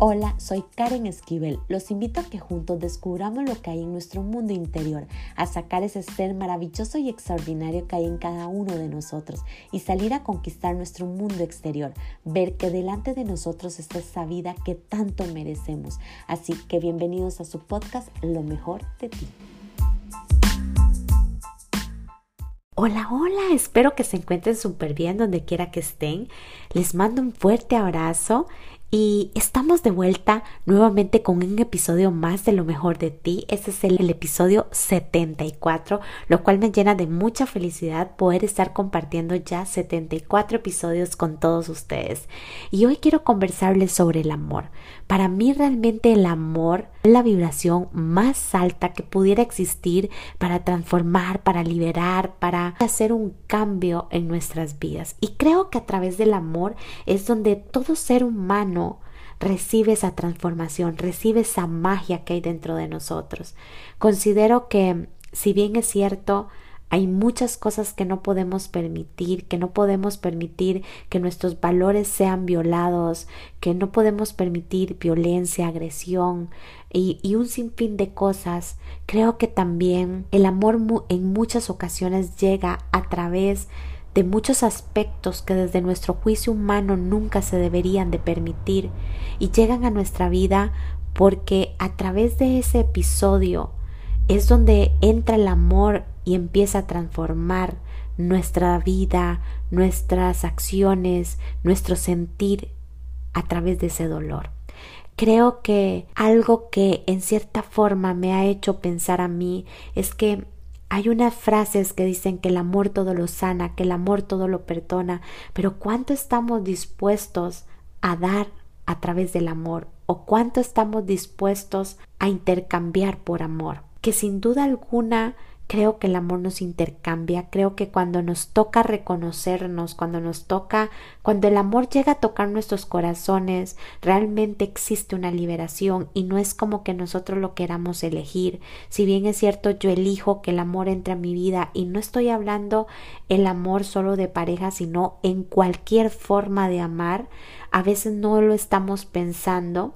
Hola, soy Karen Esquivel. Los invito a que juntos descubramos lo que hay en nuestro mundo interior, a sacar ese ser maravilloso y extraordinario que hay en cada uno de nosotros y salir a conquistar nuestro mundo exterior, ver que delante de nosotros está esa vida que tanto merecemos. Así que bienvenidos a su podcast Lo mejor de ti. Hola, hola, espero que se encuentren súper bien donde quiera que estén. Les mando un fuerte abrazo y estamos de vuelta nuevamente con un episodio más de lo mejor de ti. Este es el, episodio 74, lo cual me llena de mucha felicidad poder estar compartiendo ya 74 episodios con todos ustedes. Y hoy quiero conversarles sobre el amor. Para mí realmente el amor es la vibración más alta que pudiera existir para transformar, para liberar, para hacer un cambio en nuestras vidas. Y creo que a través del amor es donde todo ser humano recibe esa transformación, recibe esa magia que hay dentro de nosotros. Considero que, si bien es cierto, hay muchas cosas que no podemos permitir, que no podemos permitir que nuestros valores sean violados, que no podemos permitir violencia, agresión y, un sinfín de cosas. Creo que también el amor en muchas ocasiones llega a través de muchos aspectos que desde nuestro juicio humano nunca se deberían de permitir y llegan a nuestra vida porque a través de ese episodio es donde entra el amor y empieza a transformar nuestra vida, nuestras acciones, nuestro sentir a través de ese dolor. Creo que algo que en cierta forma me ha hecho pensar a mí es que hay unas frases que dicen que el amor todo lo sana, que el amor todo lo perdona, pero ¿cuánto estamos dispuestos a dar a través del amor? ¿O cuánto estamos dispuestos a intercambiar por amor? Que sin duda alguna Creo que el amor nos intercambia, creo que cuando nos toca reconocernos, cuando nos toca, cuando el amor llega a tocar nuestros corazones, realmente existe una liberación y no es como que nosotros lo queramos elegir. Si bien es cierto, yo elijo que el amor entre a mi vida y no estoy hablando el amor solo de pareja, sino en cualquier forma de amar, a veces no lo estamos pensando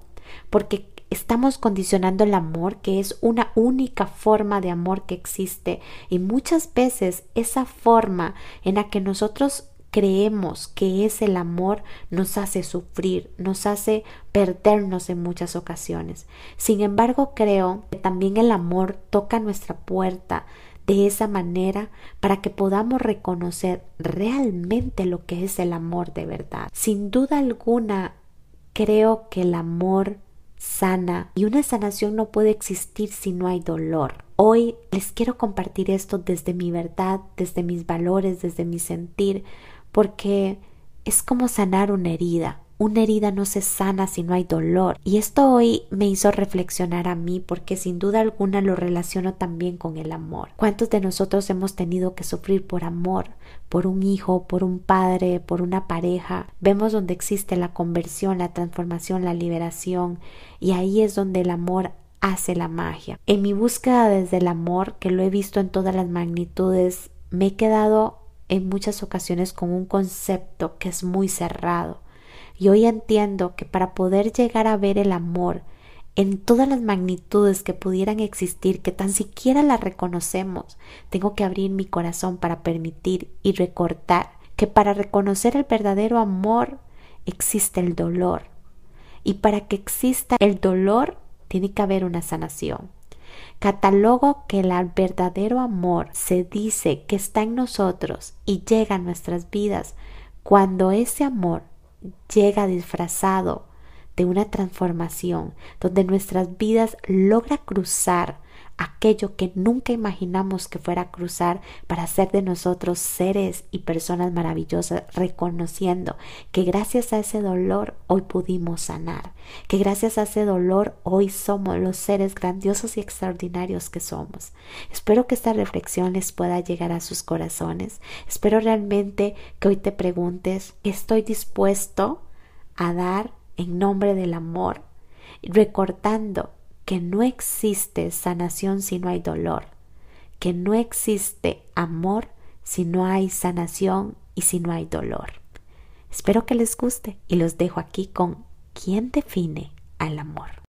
porque estamos condicionando el amor, que es una única forma de amor que existe, y muchas veces esa forma en la que nosotros creemos que es el amor nos hace sufrir, nos hace perdernos en muchas ocasiones. Sin embargo, creo que también el amor toca nuestra puerta de esa manera para que podamos reconocer realmente lo que es el amor de verdad. Sin duda alguna, creo que el amor sana y una sanación no puede existir si no hay dolor. Hoy les quiero compartir esto desde mi verdad, desde mis valores, desde mi sentir, porque es como sanar una herida. Una herida no se sana si no hay dolor. Y esto hoy me hizo reflexionar a mí porque sin duda alguna lo relaciono también con el amor. ¿Cuántos de nosotros hemos tenido que sufrir por amor? Por un hijo, por un padre, por una pareja. Vemos donde existe la conversión, la transformación, la liberación. Y ahí es donde el amor hace la magia. En mi búsqueda desde el amor, que lo he visto en todas las magnitudes, me he quedado en muchas ocasiones con un concepto que es muy cerrado y hoy entiendo que para poder llegar a ver el amor en todas las magnitudes que pudieran existir, que tan siquiera la reconocemos, tengo que abrir mi corazón para permitir y recordar que para reconocer el verdadero amor existe el dolor. Y para que exista el dolor tiene que haber una sanación. Catalogo que el verdadero amor se dice que está en nosotros y llega a nuestras vidas cuando ese amor llega disfrazado de una transformación donde nuestras vidas logra cruzar aquello que nunca imaginamos que fuera a cruzar para hacer de nosotros seres y personas maravillosas, reconociendo que gracias a ese dolor hoy pudimos sanar, que gracias a ese dolor hoy somos los seres grandiosos y extraordinarios que somos. Espero que esta reflexión les pueda llegar a sus corazones. Espero realmente que hoy te preguntes, ¿estoy dispuesto a dar en nombre del amor? Recordando que no existe sanación si no hay dolor, que no existe amor si no hay sanación y si no hay dolor. Espero que les guste y los dejo aquí con ¿quién define al amor.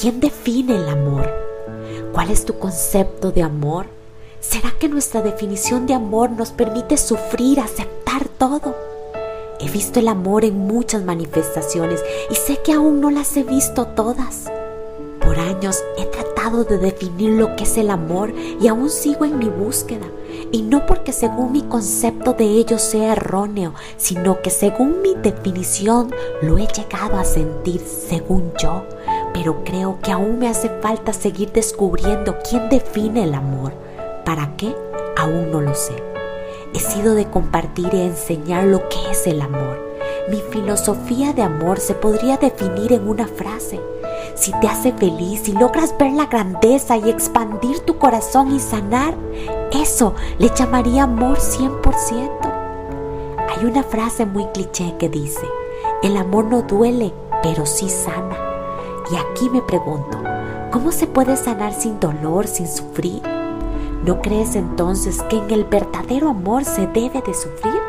¿Quién define el amor? ¿Cuál es tu concepto de amor? ¿Será que nuestra definición de amor nos permite sufrir, aceptar todo? He visto el amor en muchas manifestaciones y sé que aún no las he visto todas. Por años he tratado de definir lo que es el amor y aún sigo en mi búsqueda. Y no porque según mi concepto de ello sea erróneo, sino que según mi definición lo he llegado a sentir según yo pero creo que aún me hace falta seguir descubriendo quién define el amor. ¿Para qué? Aún no lo sé. He sido de compartir y enseñar lo que es el amor. Mi filosofía de amor se podría definir en una frase. Si te hace feliz y logras ver la grandeza y expandir tu corazón y sanar, eso le llamaría amor 100%. Hay una frase muy cliché que dice, el amor no duele, pero sí sana. Y aquí me pregunto, ¿cómo se puede sanar sin dolor, sin sufrir? ¿No crees entonces que en el verdadero amor se debe de sufrir?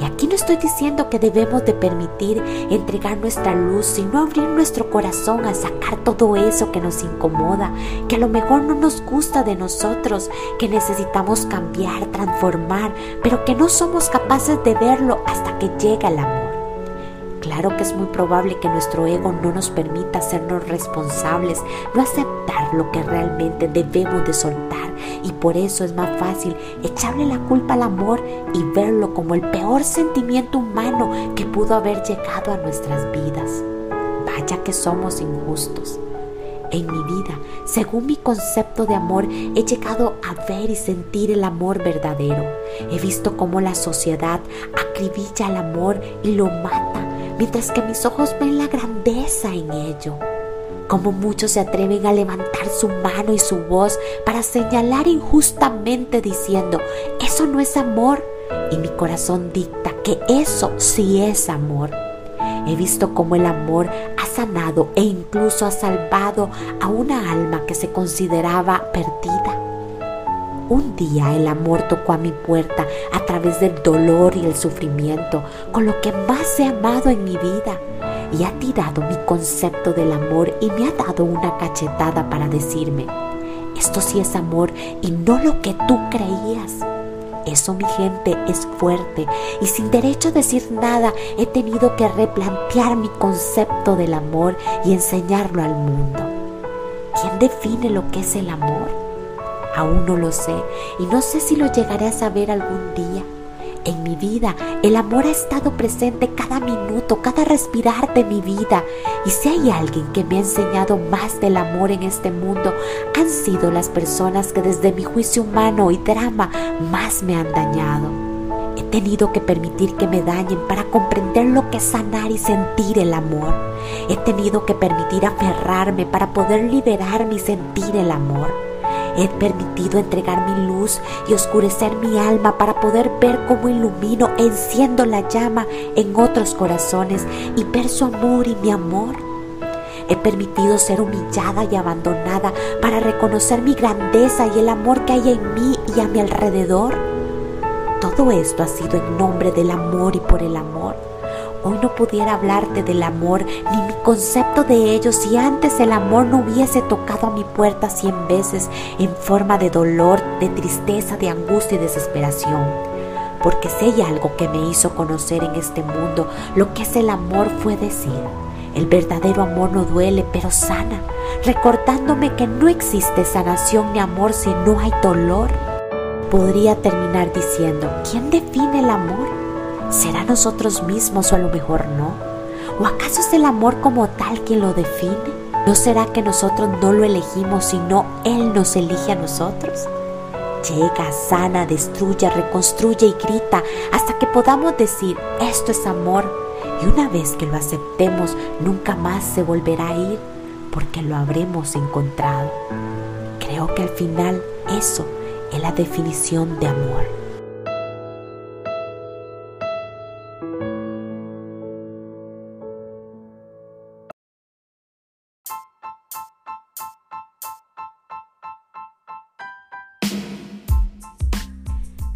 Y aquí no estoy diciendo que debemos de permitir entregar nuestra luz, sino abrir nuestro corazón a sacar todo eso que nos incomoda, que a lo mejor no nos gusta de nosotros, que necesitamos cambiar, transformar, pero que no somos capaces de verlo hasta que llega el amor. Claro que es muy probable que nuestro ego no nos permita hacernos responsables, no aceptar lo que realmente debemos de soltar y por eso es más fácil echarle la culpa al amor y verlo como el peor sentimiento humano que pudo haber llegado a nuestras vidas. Vaya que somos injustos. En mi vida, según mi concepto de amor, he llegado a ver y sentir el amor verdadero. He visto cómo la sociedad acribilla al amor y lo mata mientras que mis ojos ven la grandeza en ello. Como muchos se atreven a levantar su mano y su voz para señalar injustamente diciendo, eso no es amor. Y mi corazón dicta que eso sí es amor. He visto cómo el amor ha sanado e incluso ha salvado a una alma que se consideraba perdida. Un día el amor tocó a mi puerta a través del dolor y el sufrimiento, con lo que más he amado en mi vida, y ha tirado mi concepto del amor y me ha dado una cachetada para decirme, esto sí es amor y no lo que tú creías. Eso mi gente es fuerte y sin derecho a decir nada he tenido que replantear mi concepto del amor y enseñarlo al mundo. ¿Quién define lo que es el amor? Aún no lo sé y no sé si lo llegaré a saber algún día. En mi vida el amor ha estado presente cada minuto, cada respirar de mi vida. Y si hay alguien que me ha enseñado más del amor en este mundo, han sido las personas que desde mi juicio humano y drama más me han dañado. He tenido que permitir que me dañen para comprender lo que es sanar y sentir el amor. He tenido que permitir aferrarme para poder liberarme y sentir el amor. He permitido entregar mi luz y oscurecer mi alma para poder ver cómo ilumino, enciendo la llama en otros corazones y ver su amor y mi amor. He permitido ser humillada y abandonada para reconocer mi grandeza y el amor que hay en mí y a mi alrededor. Todo esto ha sido en nombre del amor y por el amor. Hoy no pudiera hablarte del amor ni mi concepto de ello si antes el amor no hubiese tocado a mi puerta cien veces en forma de dolor, de tristeza, de angustia y desesperación. Porque si hay algo que me hizo conocer en este mundo lo que es el amor fue decir, el verdadero amor no duele, pero sana, recordándome que no existe sanación ni amor si no hay dolor. Podría terminar diciendo, ¿quién define el amor? ¿Será nosotros mismos o a lo mejor no? ¿O acaso es el amor como tal quien lo define? ¿No será que nosotros no lo elegimos, sino Él nos elige a nosotros? llega, sana, destruye, reconstruye y grita hasta que podamos decir, esto es amor. Y una vez que lo aceptemos, nunca más se volverá a ir porque lo habremos encontrado. Creo que al final eso es la definición de amor.